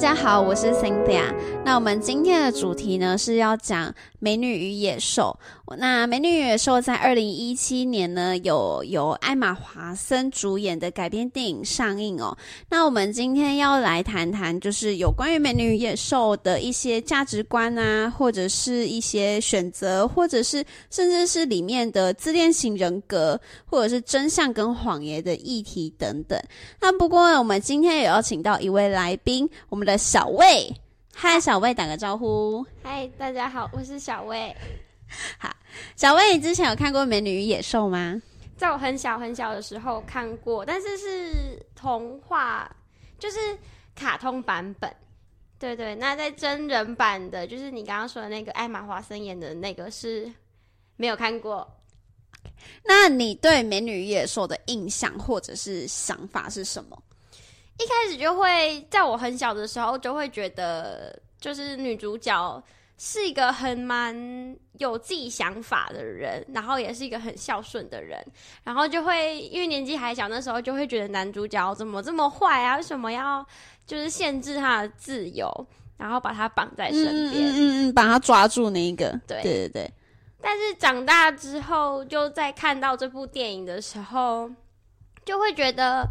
大家好，我是 Cynthia。那我们今天的主题呢是要讲《美女与野兽》。那《美女与野兽》在二零一七年呢有由艾玛华森主演的改编电影上映哦。那我们今天要来谈谈，就是有关于《美女与野兽》的一些价值观啊，或者是一些选择，或者是甚至是里面的自恋型人格，或者是真相跟谎言的议题等等。那不过我们今天也要请到一位来宾，我们的的小魏。嗨，小魏，打个招呼。嗨，大家好，我是小魏。好，小魏，你之前有看过《美女与野兽》吗？在我很小很小的时候看过，但是是童话，就是卡通版本。对对，那在真人版的，就是你刚刚说的那个艾玛华森演的那个是没有看过。那你对《美女与野兽》的印象或者是想法是什么？一开始就会在我很小的时候就会觉得，就是女主角是一个很蛮有自己想法的人，然后也是一个很孝顺的人，然后就会因为年纪还小，那时候就会觉得男主角怎么这么坏啊？为什么要就是限制他的自由，然后把他绑在身边，嗯嗯嗯，把他抓住那一个，对对对对。但是长大之后，就在看到这部电影的时候，就会觉得。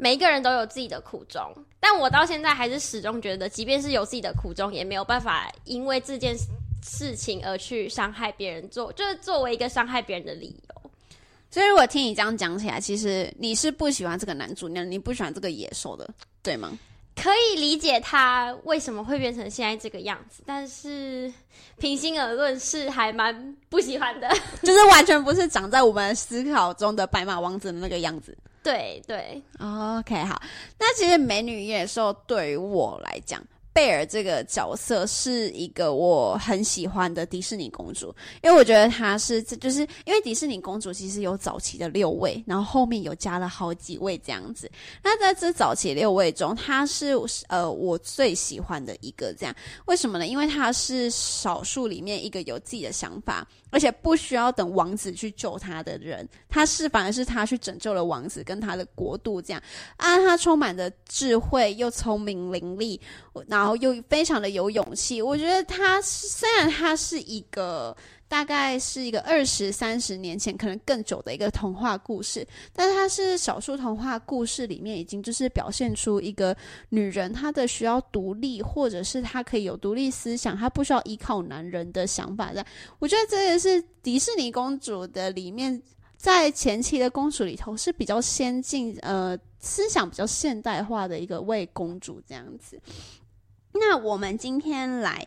每一个人都有自己的苦衷，但我到现在还是始终觉得，即便是有自己的苦衷，也没有办法因为这件事情而去伤害别人，做就是作为一个伤害别人的理由。所以，我听你这样讲起来，其实你是不喜欢这个男主，你你不喜欢这个野兽的，对吗？可以理解他为什么会变成现在这个样子，但是平心而论，是还蛮不喜欢的，就是完全不是长在我们思考中的白马王子的那个样子。对对，OK，好。那其实《美女野兽》对于我来讲，贝尔这个角色是一个我很喜欢的迪士尼公主，因为我觉得她是，就是因为迪士尼公主其实有早期的六位，然后后面有加了好几位这样子。那在这早期六位中，她是呃我最喜欢的一个。这样为什么呢？因为她是少数里面一个有自己的想法。而且不需要等王子去救他的人，他是反而是他去拯救了王子跟他的国度，这样啊，他充满着智慧又聪明伶俐，然后又非常的有勇气。我觉得他虽然他是一个。大概是一个二十三十年前，可能更久的一个童话故事，但是它是少数童话故事里面已经就是表现出一个女人她的需要独立，或者是她可以有独立思想，她不需要依靠男人的想法。在我觉得这个是迪士尼公主的里面，在前期的公主里头是比较先进，呃，思想比较现代化的一个位公主这样子。那我们今天来。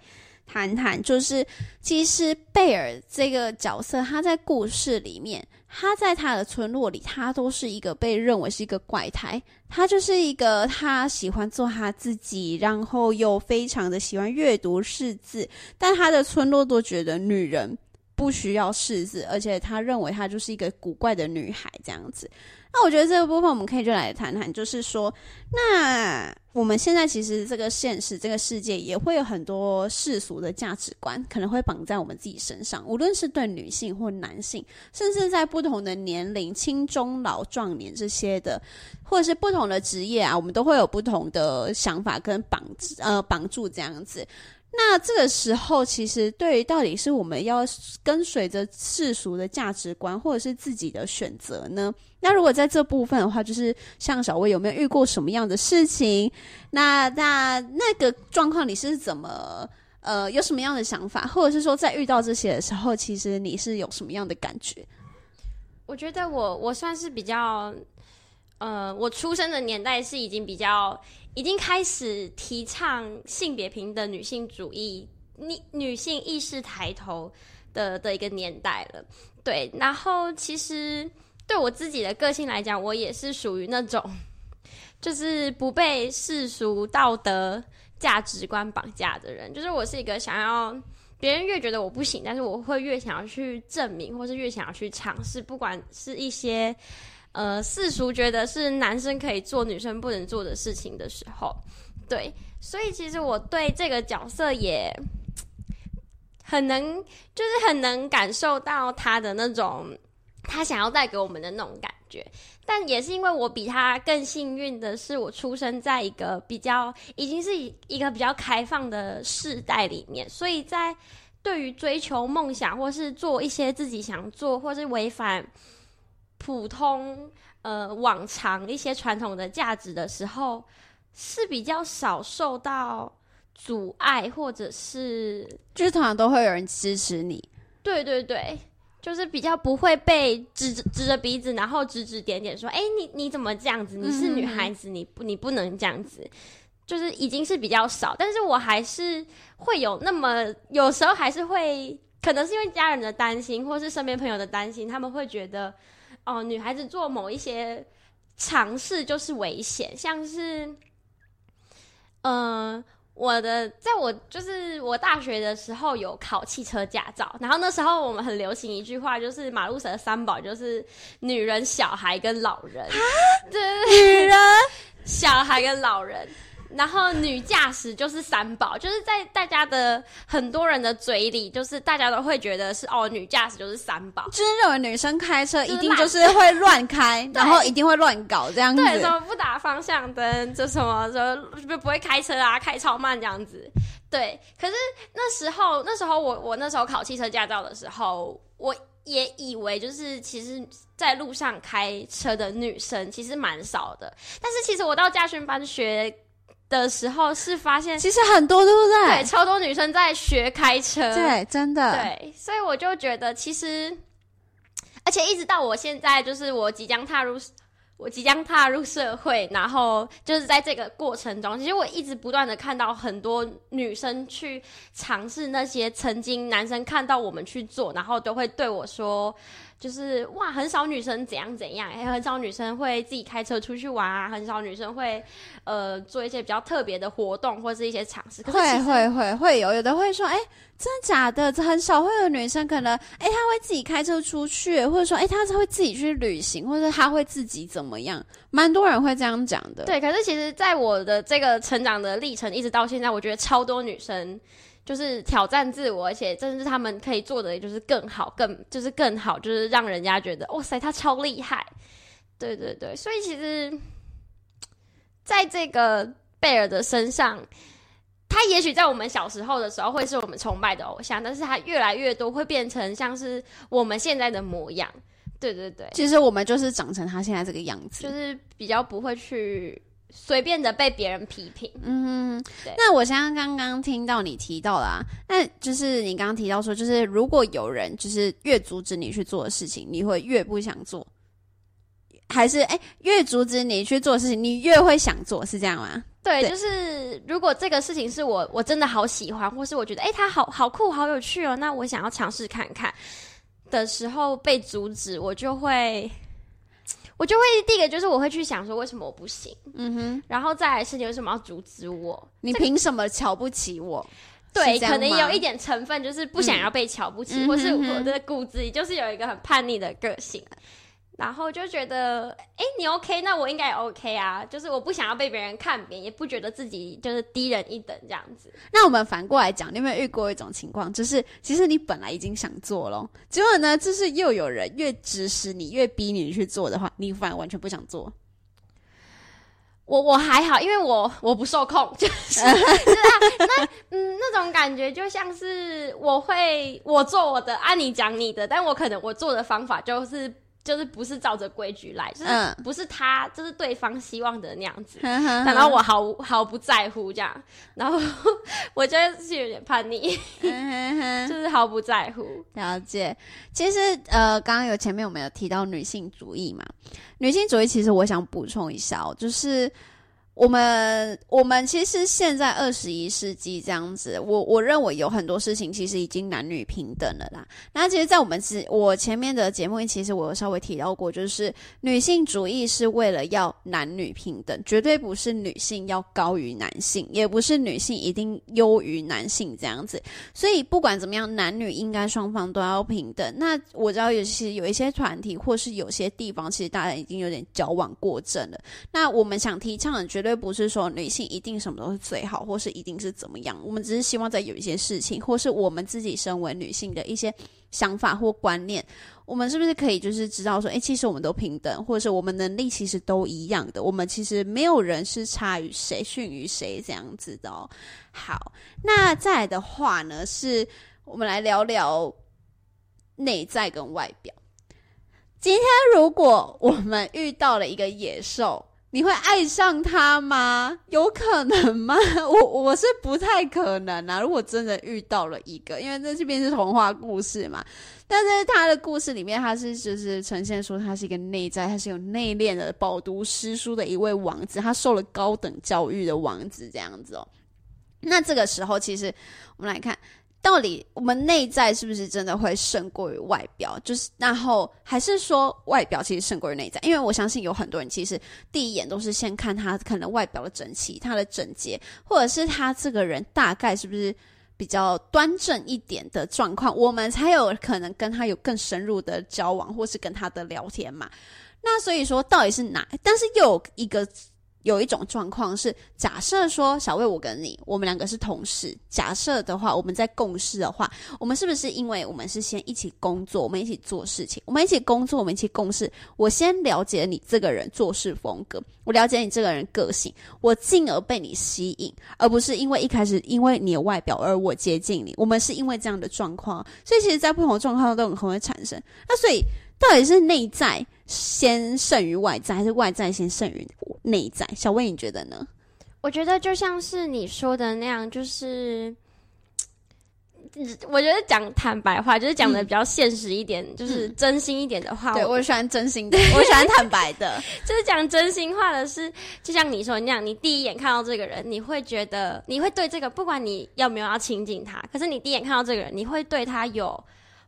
谈谈，就是其实贝尔这个角色，他在故事里面，他在他的村落里，他都是一个被认为是一个怪胎。他就是一个他喜欢做他自己，然后又非常的喜欢阅读识字，但他的村落都觉得女人不需要识字，而且他认为她就是一个古怪的女孩这样子。那我觉得这个部分我们可以就来谈谈，就是说，那我们现在其实这个现实这个世界也会有很多世俗的价值观，可能会绑在我们自己身上，无论是对女性或男性，甚至在不同的年龄，青中老壮年这些的，或者是不同的职业啊，我们都会有不同的想法跟绑呃绑住这样子。那这个时候，其实对于到底是我们要跟随着世俗的价值观，或者是自己的选择呢？那如果在这部分的话，就是像小薇有没有遇过什么样的事情？那那那个状况你是怎么呃有什么样的想法，或者是说在遇到这些的时候，其实你是有什么样的感觉？我觉得我我算是比较呃，我出生的年代是已经比较。已经开始提倡性别平等、女性主义、女女性意识抬头的的一个年代了。对，然后其实对我自己的个性来讲，我也是属于那种，就是不被世俗道德价值观绑架的人。就是我是一个想要别人越觉得我不行，但是我会越想要去证明，或是越想要去尝试，不管是一些。呃，世俗觉得是男生可以做，女生不能做的事情的时候，对，所以其实我对这个角色也很能，就是很能感受到他的那种他想要带给我们的那种感觉。但也是因为我比他更幸运的是，我出生在一个比较已经是一个比较开放的世代里面，所以在对于追求梦想或是做一些自己想做或是违反普通呃往常一些传统的价值的时候，是比较少受到阻碍，或者是就是通常都会有人支持你。对对对。就是比较不会被指指着鼻子，然后指指点点说：“哎，你你怎么这样子？你是女孩子，你不你不能这样子。”就是已经是比较少，但是我还是会有那么有时候还是会，可能是因为家人的担心，或是身边朋友的担心，他们会觉得哦，女孩子做某一些尝试就是危险，像是嗯。我的，在我就是我大学的时候有考汽车驾照，然后那时候我们很流行一句话，就是马路蛇的三宝就是女人、小孩跟老人。对，女人、小孩跟老人。然后女驾驶就是三宝，就是在大家的很多人的嘴里，就是大家都会觉得是哦，女驾驶就是三宝，就是认为女生开车一定就是会乱开，然后一定会乱搞这样子，对，什么不打方向灯，就什么说不不会开车啊，开超慢这样子。对，可是那时候那时候我我那时候考汽车驾照的时候，我也以为就是其实在路上开车的女生其实蛮少的，但是其实我到驾训班学。的时候是发现，其实很多对不对？对，超多女生在学开车，对，真的，对，所以我就觉得，其实，而且一直到我现在，就是我即将踏入，我即将踏入社会，然后就是在这个过程中，其实我一直不断的看到很多女生去尝试那些曾经男生看到我们去做，然后都会对我说。就是哇，很少女生怎样怎样，也很少女生会自己开车出去玩啊，很少女生会呃做一些比较特别的活动或是一些尝试。会会会会有，有的会说，哎，真的假的？这很少会有女生可能，哎，她会自己开车出去，或者说，哎，她是会自己去旅行，或者她会自己怎么样？蛮多人会这样讲的。对，可是其实，在我的这个成长的历程一直到现在，我觉得超多女生。就是挑战自我，而且真的是他们可以做的，就是更好，更就是更好，就是让人家觉得哇塞，他超厉害。对对对，所以其实在这个贝尔的身上，他也许在我们小时候的时候会是我们崇拜的偶像，但是他越来越多会变成像是我们现在的模样。对对对，其实我们就是长成他现在这个样子，就是比较不会去。随便的被别人批评，嗯，对。那我刚刚刚听到你提到啦，那就是你刚刚提到说，就是如果有人就是越阻止你去做的事情，你会越不想做，还是哎越阻止你去做事情，你越会想做，是这样吗？对，就是如果这个事情是我我真的好喜欢，或是我觉得哎它好好酷好有趣哦，那我想要尝试看看的时候被阻止，我就会。我就会第一个就是我会去想说为什么我不行，嗯哼，然后再来是你为什么要阻止我？你凭什么瞧不起我？对，可能有一点成分就是不想要被瞧不起，或是我的骨子里就是有一个很叛逆的个性。然后就觉得，哎，你 OK，那我应该也 OK 啊。就是我不想要被别人看扁，也不觉得自己就是低人一等这样子。那我们反过来讲，你有没有遇过一种情况，就是其实你本来已经想做了，结果呢，就是又有人越指使你，越逼你去做的话，你反而完全不想做。我我还好，因为我我不受控，就是啊那嗯那种感觉就像是我会我做我的，按你讲你的，但我可能我做的方法就是。就是不是照着规矩来，就是不是他，就是对方希望的那样子。然后我毫毫不在乎这样，然后 我觉得是有点叛逆，就是毫不在乎。了解。其实呃，刚刚有前面我们有提到女性主义嘛，女性主义其实我想补充一下哦，就是。我们我们其实现在二十一世纪这样子，我我认为有很多事情其实已经男女平等了啦。那其实，在我们之我前面的节目，其实我有稍微提到过，就是女性主义是为了要男女平等，绝对不是女性要高于男性，也不是女性一定优于男性这样子。所以不管怎么样，男女应该双方都要平等。那我知道，有些有一些团体或是有些地方，其实大家已经有点矫枉过正了。那我们想提倡的，绝绝对不是说女性一定什么都是最好，或是一定是怎么样。我们只是希望在有一些事情，或是我们自己身为女性的一些想法或观念，我们是不是可以就是知道说，哎，其实我们都平等，或者是我们能力其实都一样的。我们其实没有人是差于谁、逊于谁这样子的。哦。好，那再来的话呢，是我们来聊聊内在跟外表。今天如果我们遇到了一个野兽，你会爱上他吗？有可能吗？我我是不太可能啊。如果真的遇到了一个，因为这这边是童话故事嘛，但是他的故事里面，他是就是呈现出他是一个内在，他是有内敛的饱读诗书的一位王子，他受了高等教育的王子这样子哦。那这个时候，其实我们来看。到底我们内在是不是真的会胜过于外表？就是然后还是说外表其实胜过于内在？因为我相信有很多人其实第一眼都是先看他可能外表的整齐、他的整洁，或者是他这个人大概是不是比较端正一点的状况，我们才有可能跟他有更深入的交往，或是跟他的聊天嘛。那所以说，到底是哪？但是又有一个。有一种状况是，假设说小魏，我跟你，我们两个是同事。假设的话，我们在共事的话，我们是不是因为我们是先一起工作，我们一起做事情，我们一起工作，我们一起共事？我先了解你这个人做事风格，我了解你这个人个性，我进而被你吸引，而不是因为一开始因为你的外表而我接近你。我们是因为这样的状况，所以其实，在不同的状况都很可能会产生。那所以，到底是内在？先胜于外在，还是外在先胜于内在？小魏，你觉得呢？我觉得就像是你说的那样，就是我觉得讲坦白话，就是讲的比较现实一点，就是真心一点的话。对我喜欢真心的，我喜欢坦白的，就是讲真心话的是，就像你说那样，你第一眼看到这个人，你会觉得你会对这个，不管你要没有要亲近他，可是你第一眼看到这个人，你会对他有。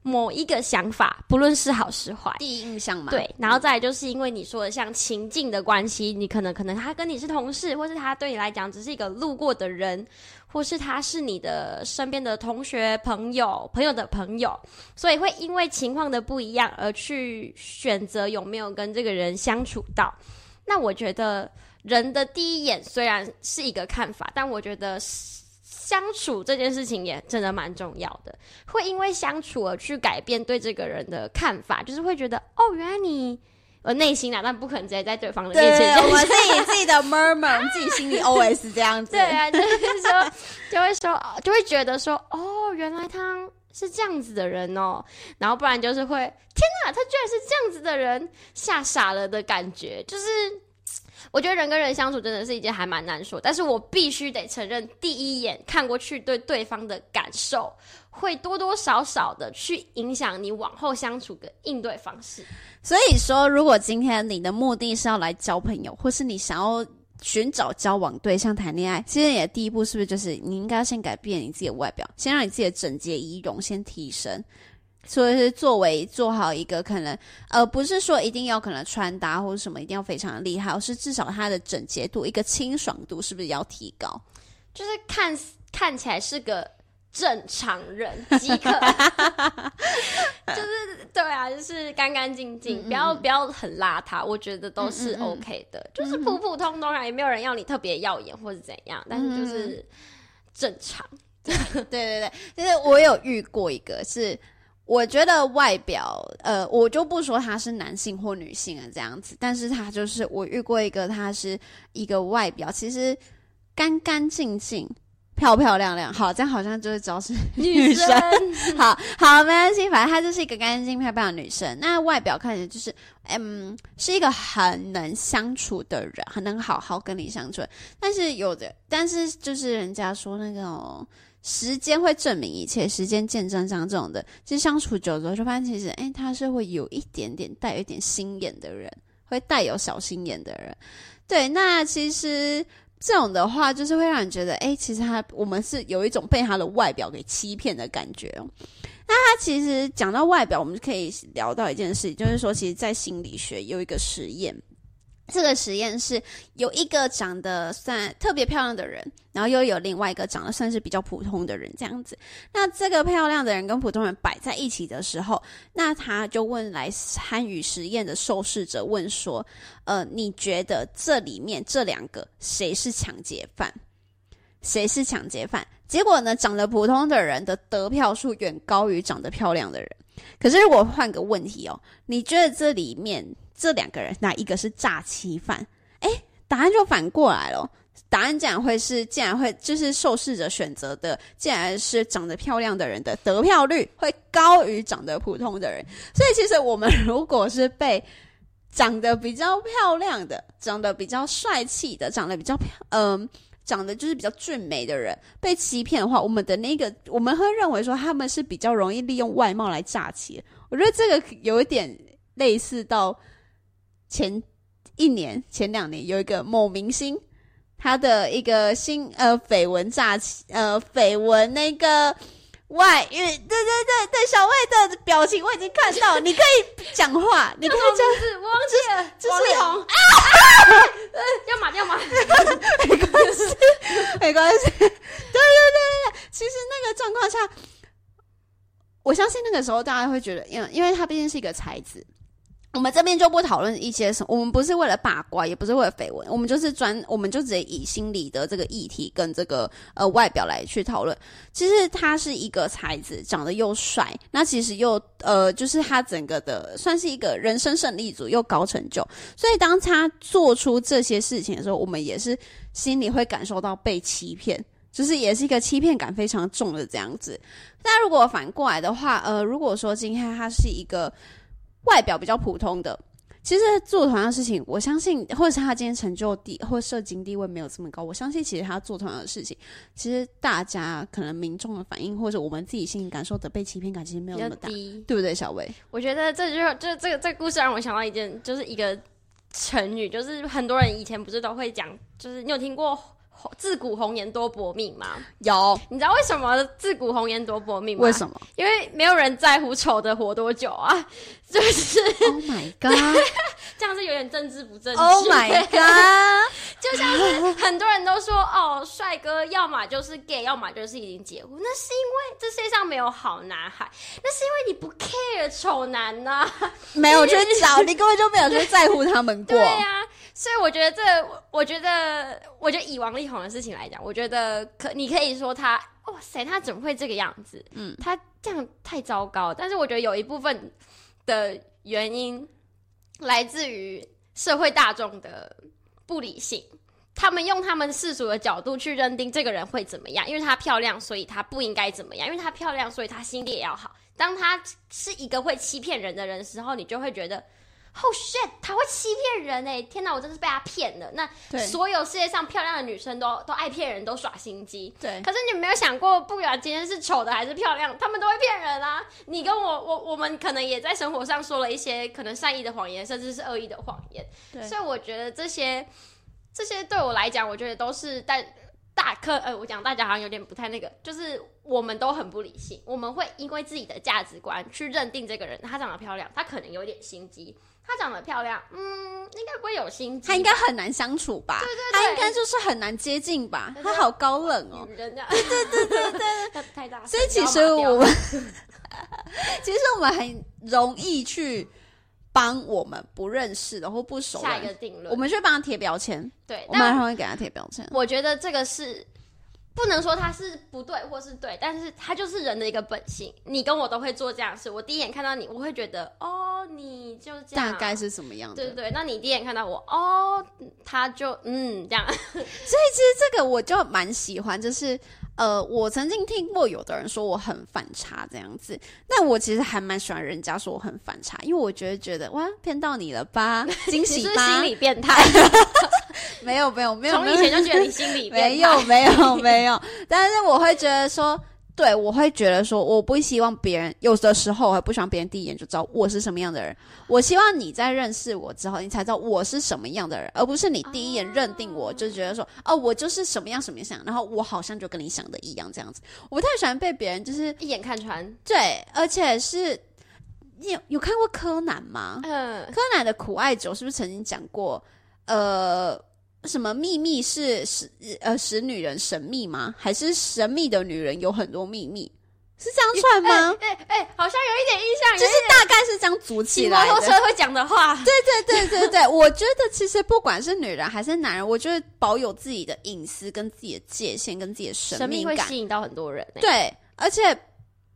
某一个想法，不论是好是坏，第一印象嘛。对，然后再来就是因为你说的像情境的关系，你可能可能他跟你是同事，或是他对你来讲只是一个路过的人，或是他是你的身边的同学、朋友、朋友的朋友，所以会因为情况的不一样而去选择有没有跟这个人相处到。那我觉得人的第一眼虽然是一个看法，但我觉得。相处这件事情也真的蛮重要的，会因为相处而去改变对这个人的看法，就是会觉得哦，原来你呃内心啊，但不可能直接在对方的面前，我自己 自己的 murmur，自己心里 OS 这样子，对啊，就是说就会说，就会觉得说哦，原来他是这样子的人哦，然后不然就是会天哪，他居然是这样子的人，吓傻了的感觉，就是。我觉得人跟人相处真的是一件还蛮难说，但是我必须得承认，第一眼看过去对对方的感受，会多多少少的去影响你往后相处的应对方式。所以说，如果今天你的目的是要来交朋友，或是你想要寻找交往对象谈恋爱，其实你的第一步是不是就是你应该先改变你自己的外表，先让你自己的整洁仪容先提升。所以是作为做好一个可能，呃，不是说一定要可能穿搭或者什么一定要非常的厉害，而是至少它的整洁度、一个清爽度是不是要提高？就是看看起来是个正常人即可，就是对啊，就是干干净净，不要不要很邋遢，我觉得都是 OK 的，就是普普通通啊，也没有人要你特别耀眼或者怎样，但是就是正常。对 对对，就是我有遇过一个是。我觉得外表，呃，我就不说他是男性或女性啊，这样子，但是他就是我遇过一个，他是一个外表其实干干净净、漂漂亮亮，好，这样好像就是只要是女生，好好没关系，反正她就是一个干干净净、漂漂亮的女生。那外表看起来就是，嗯，是一个很能相处的人，很能好好跟你相处。但是有的，但是就是人家说那个。时间会证明一切，时间见证像这种的，其实相处久了就发现，其实哎，他是会有一点点带有一点心眼的人，会带有小心眼的人。对，那其实这种的话，就是会让人觉得，哎，其实他我们是有一种被他的外表给欺骗的感觉。那他其实讲到外表，我们就可以聊到一件事情，就是说，其实，在心理学有一个实验。这个实验是有一个长得算特别漂亮的人，然后又有另外一个长得算是比较普通的人，这样子。那这个漂亮的人跟普通人摆在一起的时候，那他就问来参与实验的受试者问说：“呃，你觉得这里面这两个谁是抢劫犯？谁是抢劫犯？”结果呢，长得普通的人的得票数远高于长得漂亮的人。可是如果换个问题哦，你觉得这里面？这两个人哪一个是诈欺犯？哎，答案就反过来了。答案竟然会是，竟然会就是受试者选择的，竟然是长得漂亮的人的得票率会高于长得普通的人。所以其实我们如果是被长得比较漂亮的、长得比较帅气的、长得比较漂嗯，长得就是比较俊美的人被欺骗的话，我们的那个我们会认为说他们是比较容易利用外貌来诈欺。我觉得这个有一点类似到。前一年、前两年有一个某明星，他的一个新呃绯闻炸起呃绯闻那个外遇，对对对对，小魏的表情我已经看到，你可以讲话，你可以讲，我忘记了，王力宏啊啊，要嘛要嘛，没关系，没关系，对对对对对，其实那个状况下，我相信那个时候大家会觉得，因为因为他毕竟是一个才子。我们这边就不讨论一些什么，我们不是为了八卦，也不是为了绯闻，我们就是专，我们就直接以心理的这个议题跟这个呃外表来去讨论。其实他是一个才子，长得又帅，那其实又呃，就是他整个的算是一个人生胜利组，又高成就。所以当他做出这些事情的时候，我们也是心里会感受到被欺骗，就是也是一个欺骗感非常重的这样子。那如果反过来的话，呃，如果说今天他是一个。外表比较普通的，其实做同样的事情，我相信，或者是他今天成就地或社经地位没有这么高，我相信其实他做同样的事情，其实大家可能民众的反应，或者我们自己心里感受的被欺骗感，其实没有那么大，对不对？小薇，我觉得这就就这个这个故事让我想到一件，就是一个成语，就是很多人以前不是都会讲，就是你有听过？自古红颜多薄命吗？有，你知道为什么自古红颜多薄命吗？为什么？因为没有人在乎丑的活多久啊！就是 Oh my God，这样是有点政治不正确。Oh my God，就像是很多人都说哦，帅哥要么就是 gay，要么就是已经结婚。那是因为这世界上没有好男孩，那是因为你不 care 丑男呐，没有去找，你根本就没有去在乎他们过。对呀。所以我觉得这，我觉得，我觉得以王力宏的事情来讲，我觉得可你可以说他，哇塞，他怎么会这个样子？嗯，他这样太糟糕。但是我觉得有一部分的原因来自于社会大众的不理性，他们用他们世俗的角度去认定这个人会怎么样，因为她漂亮，所以她不应该怎么样，因为她漂亮，所以她心地也要好。当她是一个会欺骗人的人的时候，你就会觉得。Oh shit！他会欺骗人哎！天哪，我真是被他骗了。那所有世界上漂亮的女生都都爱骗人，都耍心机。对。可是你没有想过，不管今天是丑的还是漂亮，他们都会骗人啊！你跟我，我我们可能也在生活上说了一些可能善意的谎言，甚至是恶意的谎言。对。所以我觉得这些这些对我来讲，我觉得都是但大课。呃，我讲大家好像有点不太那个，就是我们都很不理性，我们会因为自己的价值观去认定这个人，她长得漂亮，她可能有点心机。她长得漂亮，嗯，应该不会有心机。她应该很难相处吧？对对对，她应该就是很难接近吧？她好高冷哦。对对对对对，太大。所以其实我们，其实我们很容易去帮我们不认识的或不熟下一个定论，我们去帮他贴标签。对，我们很会给他贴标签。我觉得这个是。不能说他是不对或是对，但是他就是人的一个本性。你跟我都会做这样的事。我第一眼看到你，我会觉得哦，你就这样。大概是什么样的？对对对。那你第一眼看到我，哦，他就嗯这样。所以其实这个我就蛮喜欢，就是呃，我曾经听过有的人说我很反差这样子。那我其实还蛮喜欢人家说我很反差，因为我觉得觉得哇，骗到你了吧，惊喜吧，心理变态。没有没有没有，从以前就觉得你心里没有没有没有，但是我会觉得说，对我会觉得说，我不希望别人有的时候，我不希望别人第一眼就知道我是什么样的人。我希望你在认识我之后，你才知道我是什么样的人，而不是你第一眼认定我就觉得说，哦，我就是什么样什么样，然后我好像就跟你想的一样这样子。我不太喜欢被别人就是一眼看穿。对，而且是你有有看过柯南吗？嗯，柯南的苦艾酒是不是曾经讲过？呃，什么秘密是使呃使女人神秘吗？还是神秘的女人有很多秘密？是这样串吗？哎哎，好像有一点印象，就是大概是这样组起来的。摩托车会讲的话，对对对对对，我觉得其实不管是女人还是男人，我觉得保有自己的隐私、跟自己的界限、跟自己的神秘感，会吸引到很多人。对，而且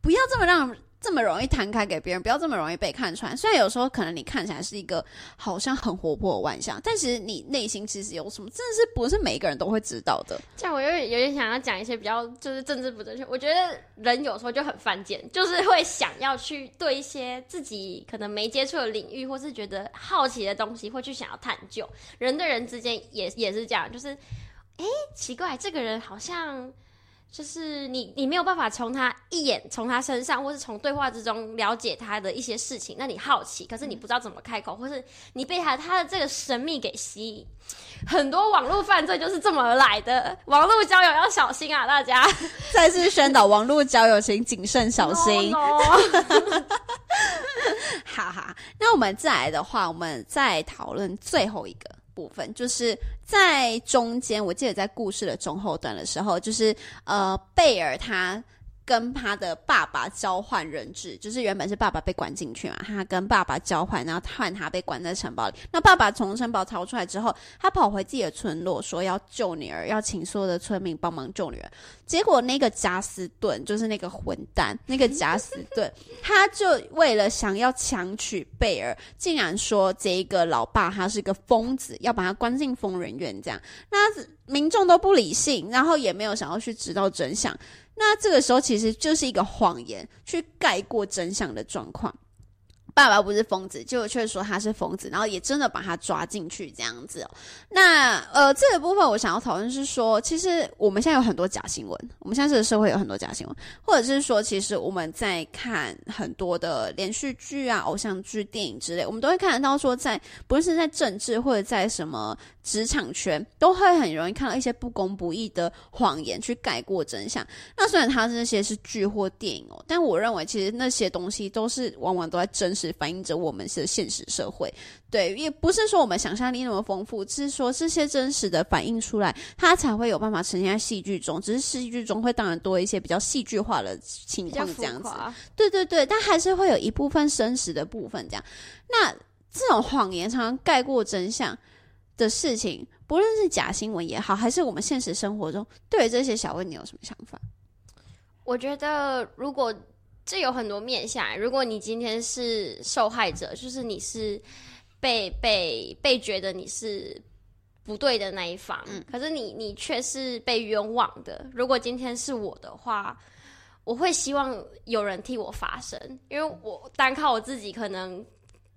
不要这么让。这么容易摊开给别人，不要这么容易被看穿。虽然有时候可能你看起来是一个好像很活泼的外向，但其实你内心其实有什么，真的是不是每一个人都会知道的。这样我有点有点想要讲一些比较就是政治不正确。我觉得人有时候就很犯贱，就是会想要去对一些自己可能没接触的领域，或是觉得好奇的东西，会去想要探究。人对人之间也也是这样，就是哎，奇怪，这个人好像。就是你，你没有办法从他一眼从他身上，或是从对话之中了解他的一些事情。那你好奇，可是你不知道怎么开口，或是你被他他的这个神秘给吸引。很多网络犯罪就是这么而来的。网络交友要小心啊，大家！再次宣导网络交友，请谨慎小心。哈哈，那我们再来的话，我们再讨论最后一个。部分就是在中间，我记得在故事的中后段的时候，就是呃，贝尔他。跟他的爸爸交换人质，就是原本是爸爸被关进去嘛，他跟爸爸交换，然后换他被关在城堡里。那爸爸从城堡逃出来之后，他跑回自己的村落，说要救女儿，要请所有的村民帮忙救女儿。结果那个加斯顿，就是那个混蛋，那个加斯顿，他就为了想要强娶贝尔，竟然说这一个老爸他是个疯子，要把他关进疯人院。这样，那民众都不理性，然后也没有想要去知道真相。那这个时候其实就是一个谎言，去盖过真相的状况。爸爸不是疯子，就却说他是疯子，然后也真的把他抓进去这样子。那呃，这个部分我想要讨论是说，其实我们现在有很多假新闻，我们现在这个社会有很多假新闻，或者是说，其实我们在看很多的连续剧啊、偶像剧、电影之类，我们都会看得到说，在不论是在政治或者在什么职场圈，都会很容易看到一些不公不义的谎言去盖过真相。那虽然它这些是剧或电影哦，但我认为其实那些东西都是往往都在真实。反映着我们是现实社会，对，也不是说我们想象力那么丰富，只是说这些真实的反映出来，它才会有办法呈现在戏剧中。只是戏剧中会当然多一些比较戏剧化的情况，这样子。对对对，但还是会有一部分真实的部分。这样，那这种谎言常常盖过真相的事情，不论是假新闻也好，还是我们现实生活中，对于这些小问题有什么想法？我觉得如果。这有很多面向。如果你今天是受害者，就是你是被被被觉得你是不对的那一方，可是你你却是被冤枉的。如果今天是我的话，我会希望有人替我发声，因为我单靠我自己可能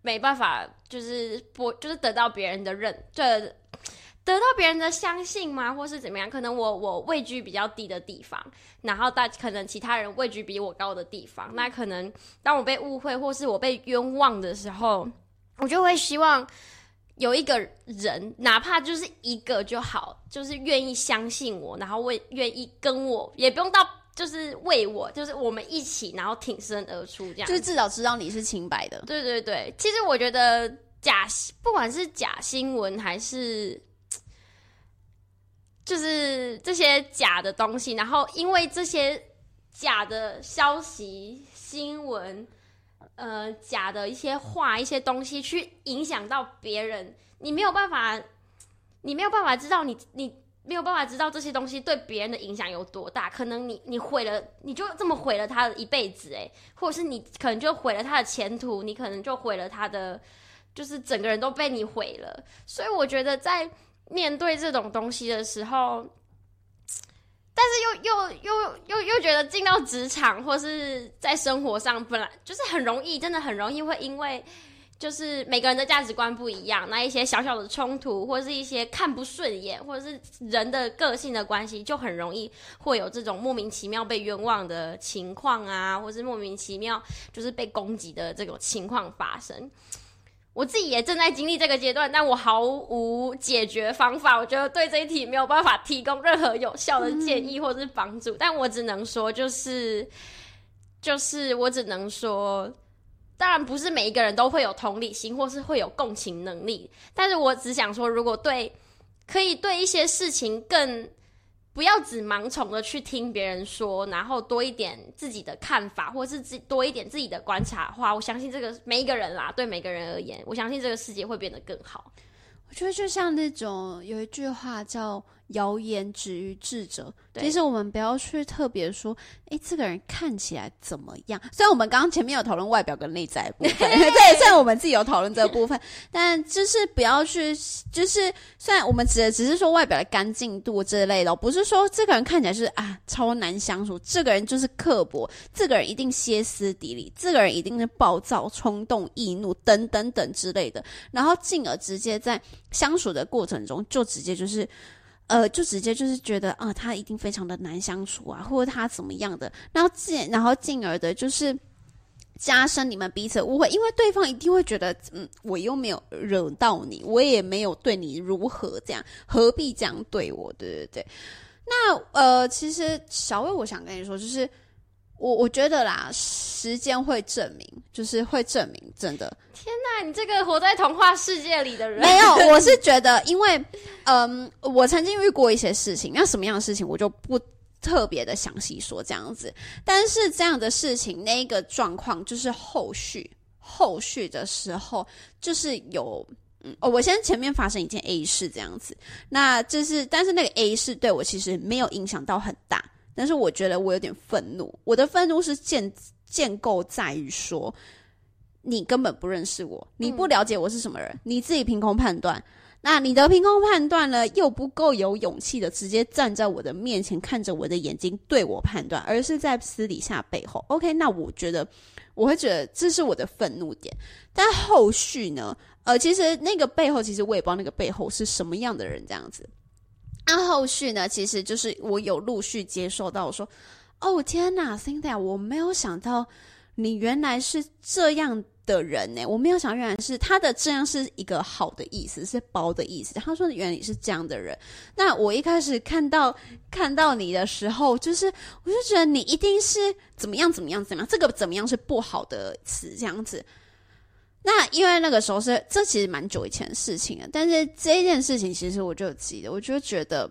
没办法，就是不就是得到别人的认这。得到别人的相信吗，或是怎么样？可能我我位居比较低的地方，然后大可能其他人位居比我高的地方，那可能当我被误会或是我被冤枉的时候，我就会希望有一个人，哪怕就是一个就好，就是愿意相信我，然后为愿意跟我，也不用到就是为我，就是我们一起，然后挺身而出，这样就是至少知道你是清白的。对对对，其实我觉得假不管是假新闻还是。就是这些假的东西，然后因为这些假的消息、新闻，呃，假的一些话、一些东西，去影响到别人，你没有办法，你没有办法知道你，你没有办法知道这些东西对别人的影响有多大。可能你，你毁了，你就这么毁了他的一辈子，诶，或者是你可能就毁了他的前途，你可能就毁了他的，就是整个人都被你毁了。所以我觉得在。面对这种东西的时候，但是又又又又又觉得进到职场或是在生活上，本来就是很容易，真的很容易会因为就是每个人的价值观不一样，那一些小小的冲突，或是一些看不顺眼，或者是人的个性的关系，就很容易会有这种莫名其妙被冤枉的情况啊，或是莫名其妙就是被攻击的这种情况发生。我自己也正在经历这个阶段，但我毫无解决方法。我觉得对这一题没有办法提供任何有效的建议或者是帮助。但我只能说，就是，就是我只能说，当然不是每一个人都会有同理心，或是会有共情能力。但是我只想说，如果对可以对一些事情更不要只盲从的去听别人说，然后多一点自己的看法，或是自多一点自己的观察的话，我相信这个每一个人啦，对每个人而言，我相信这个世界会变得更好。我觉得就像那种有一句话叫。谣言止于智者，其实我们不要去特别说，哎，这个人看起来怎么样？虽然我们刚刚前面有讨论外表跟内在的部分，对，虽然我们自己有讨论这个部分，但就是不要去，就是虽然我们指的只是说外表的干净度之类的哦，不是说这个人看起来是啊超难相处，这个人就是刻薄，这个人一定歇斯底里，这个人一定是暴躁、冲动、易怒等等等之类的，然后进而直接在相处的过程中就直接就是。呃，就直接就是觉得啊、他一定非常的难相处啊，或者他怎么样的，然后进然后进而的就是加深你们彼此误会，因为对方一定会觉得，嗯，我又没有惹到你，我也没有对你如何这样，何必这样对我？对对对。那呃，其实小薇，我想跟你说，就是我我觉得啦，时间会证明，就是会证明，真的。天哪你这个活在童话世界里的人，没有，我是觉得，因为嗯，我曾经遇过一些事情，那什么样的事情我就不特别的详细说这样子。但是这样的事情，那一个状况就是后续后续的时候，就是有。嗯，哦，我先前面发生一件 A 事这样子，那就是，但是那个 A 事对我其实没有影响到很大，但是我觉得我有点愤怒，我的愤怒是建建构在于说，你根本不认识我，你不了解我是什么人，你自己凭空判断。那你的凭空判断呢，又不够有勇气的直接站在我的面前，看着我的眼睛对我判断，而是在私底下背后。OK，那我觉得我会觉得这是我的愤怒点。但后续呢，呃，其实那个背后，其实我也不知道那个背后是什么样的人这样子。那后续呢，其实就是我有陆续接受到我说，哦天哪，Cynthia，我没有想到你原来是这样的人呢，我没有想到原来是他的这样是一个好的意思，是包的意思。他说原来是这样的人，那我一开始看到看到你的时候，就是我就觉得你一定是怎么样怎么样怎么样，这个怎么样是不好的词这样子。那因为那个时候是这其实蛮久以前的事情了，但是这一件事情其实我就记得，我就觉得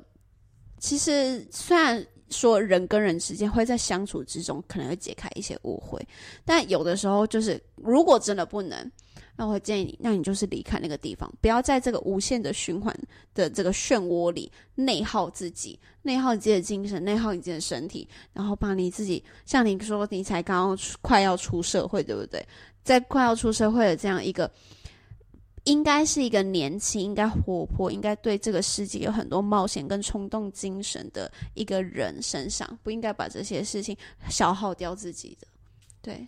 其实虽然说人跟人之间会在相处之中可能会解开一些误会，但有的时候就是如果真的不能，那我建议你，那你就是离开那个地方，不要在这个无限的循环的这个漩涡里内耗自己，内耗你自己的精神，内耗你自己的身体，然后把你自己像你说你才刚刚快要出社会，对不对？在快要出社会的这样一个，应该是一个年轻、应该活泼、应该对这个世界有很多冒险跟冲动精神的一个人身上，不应该把这些事情消耗掉自己的。对，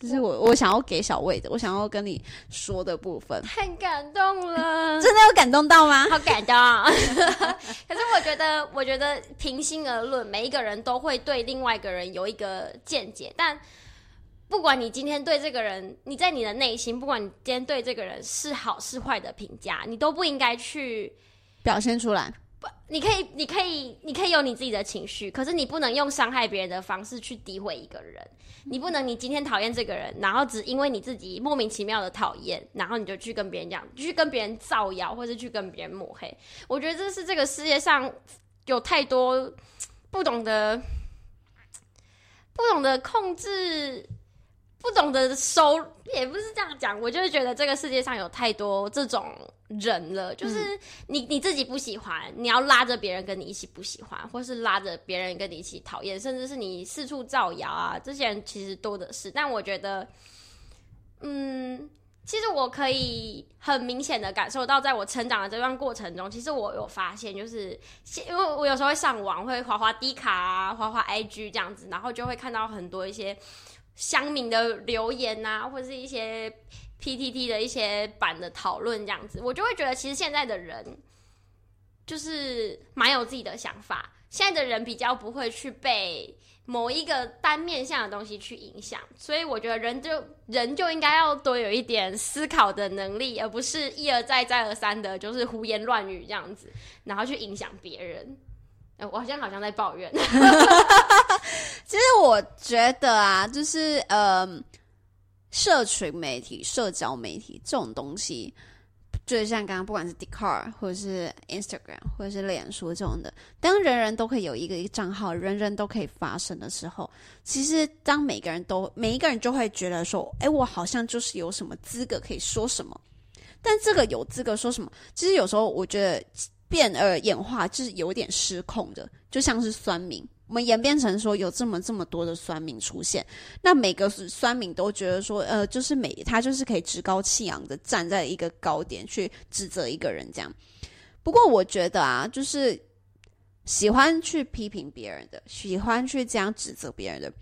这是我我想要给小魏的，我想要跟你说的部分。太感动了，真的有感动到吗？好感动。可是我觉得，我觉得平心而论，每一个人都会对另外一个人有一个见解，但不管你今天对这个人，你在你的内心，不管你今天对这个人是好是坏的评价，你都不应该去表现出来。不你可以，你可以，你可以有你自己的情绪，可是你不能用伤害别人的方式去诋毁一个人。你不能，你今天讨厌这个人，然后只因为你自己莫名其妙的讨厌，然后你就去跟别人讲，去跟别人造谣，或是去跟别人抹黑。我觉得这是这个世界上有太多不懂得、不懂得控制、不懂得收，也不是这样讲。我就是觉得这个世界上有太多这种人了，就是你你自己不喜欢，你要拉着别人跟你一起不喜欢，或是拉着别人跟你一起讨厌，甚至是你四处造谣啊，这些人其实多的是。但我觉得，嗯，其实我可以很明显的感受到，在我成长的这段过程中，其实我有发现，就是因为我有时候会上网，会滑滑 D 卡啊，滑滑 IG 这样子，然后就会看到很多一些乡民的留言呐、或者是一些 PTT 的一些版的讨论这样子，我就会觉得，其实现在的人就是蛮有自己的想法，现在的人比较不会去被某一个单面向的东西去影响，所以我觉得人就人就应该要多有一点思考的能力，而不是一而再再而三的，就是胡言乱语这样子，然后去影响别人。我好像好像在抱怨，其实我觉得啊，就是呃，社群媒体、社交媒体这种东西，就是像刚刚不管是 d c a r 或者是 Instagram 或者是脸书这种的，当人人都可以有一个一个账号，人人都可以发声的时候，其实当每个人都每一个人就会觉得说，哎，我好像就是有什么资格可以说什么。但这个有资格说什么？其实有时候我觉得变而演化就是有点失控的，就像是酸民。我们演变成说有这么这么多的酸民出现，那每个酸民都觉得说，呃，就是每他就是可以趾高气扬的站在一个高点去指责一个人这样。不过我觉得啊，就是喜欢去批评别人的，喜欢去这样指责别人的，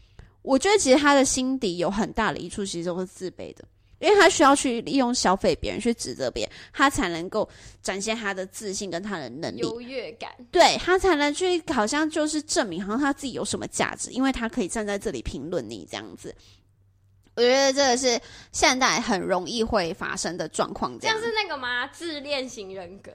我觉得其实他的心底有很大的一处其实都是自卑的。因为他需要去利用消费别人去指责别人，他才能够展现他的自信跟他的能力、优越感。对他才能去好像就是证明好像他自己有什么价值，因为他可以站在这里评论你这样子。我觉得这个是现代很容易会发生的状况，这样是那个吗？自恋型人格。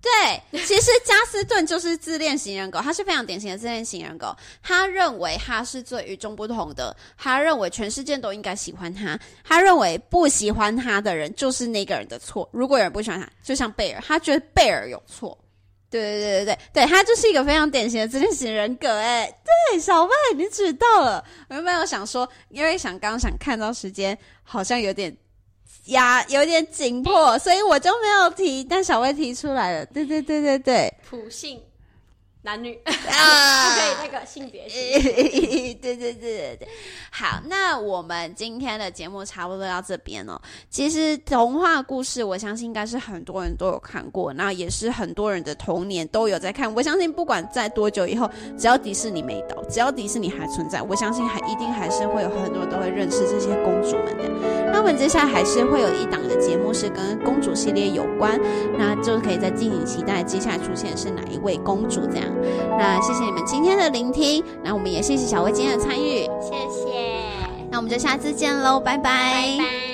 对，其实加斯顿就是自恋型人格，他是非常典型的自恋型人格。他认为他是最与众不同的，他认为全世界都应该喜欢他，他认为不喜欢他的人就是那个人的错。如果有人不喜欢他，就像贝尔，他觉得贝尔有错。对对对对对对，他就是一个非常典型的自恋型人格。哎，对，小贝，你知道了。我原本有想说，因为想刚想看到时间，好像有点。压有点紧迫，所以我就没有提，但小薇提出来了。对对对对对，普性。男女啊，不可以那个性别性。对对对对对，好，那我们今天的节目差不多到这边了。其实童话故事，我相信应该是很多人都有看过，那也是很多人的童年都有在看。我相信不管在多久以后，只要迪士尼没倒，只要迪士尼还存在，我相信还一定还是会有很多人都会认识这些公主们的。那我们接下来还是会有一档的节目是跟公主系列有关，那就可以再敬请期待接下来出现是哪一位公主这样。那谢谢你们今天的聆听，那我们也谢谢小薇今天的参与，谢谢，我们就下次见喽，拜拜。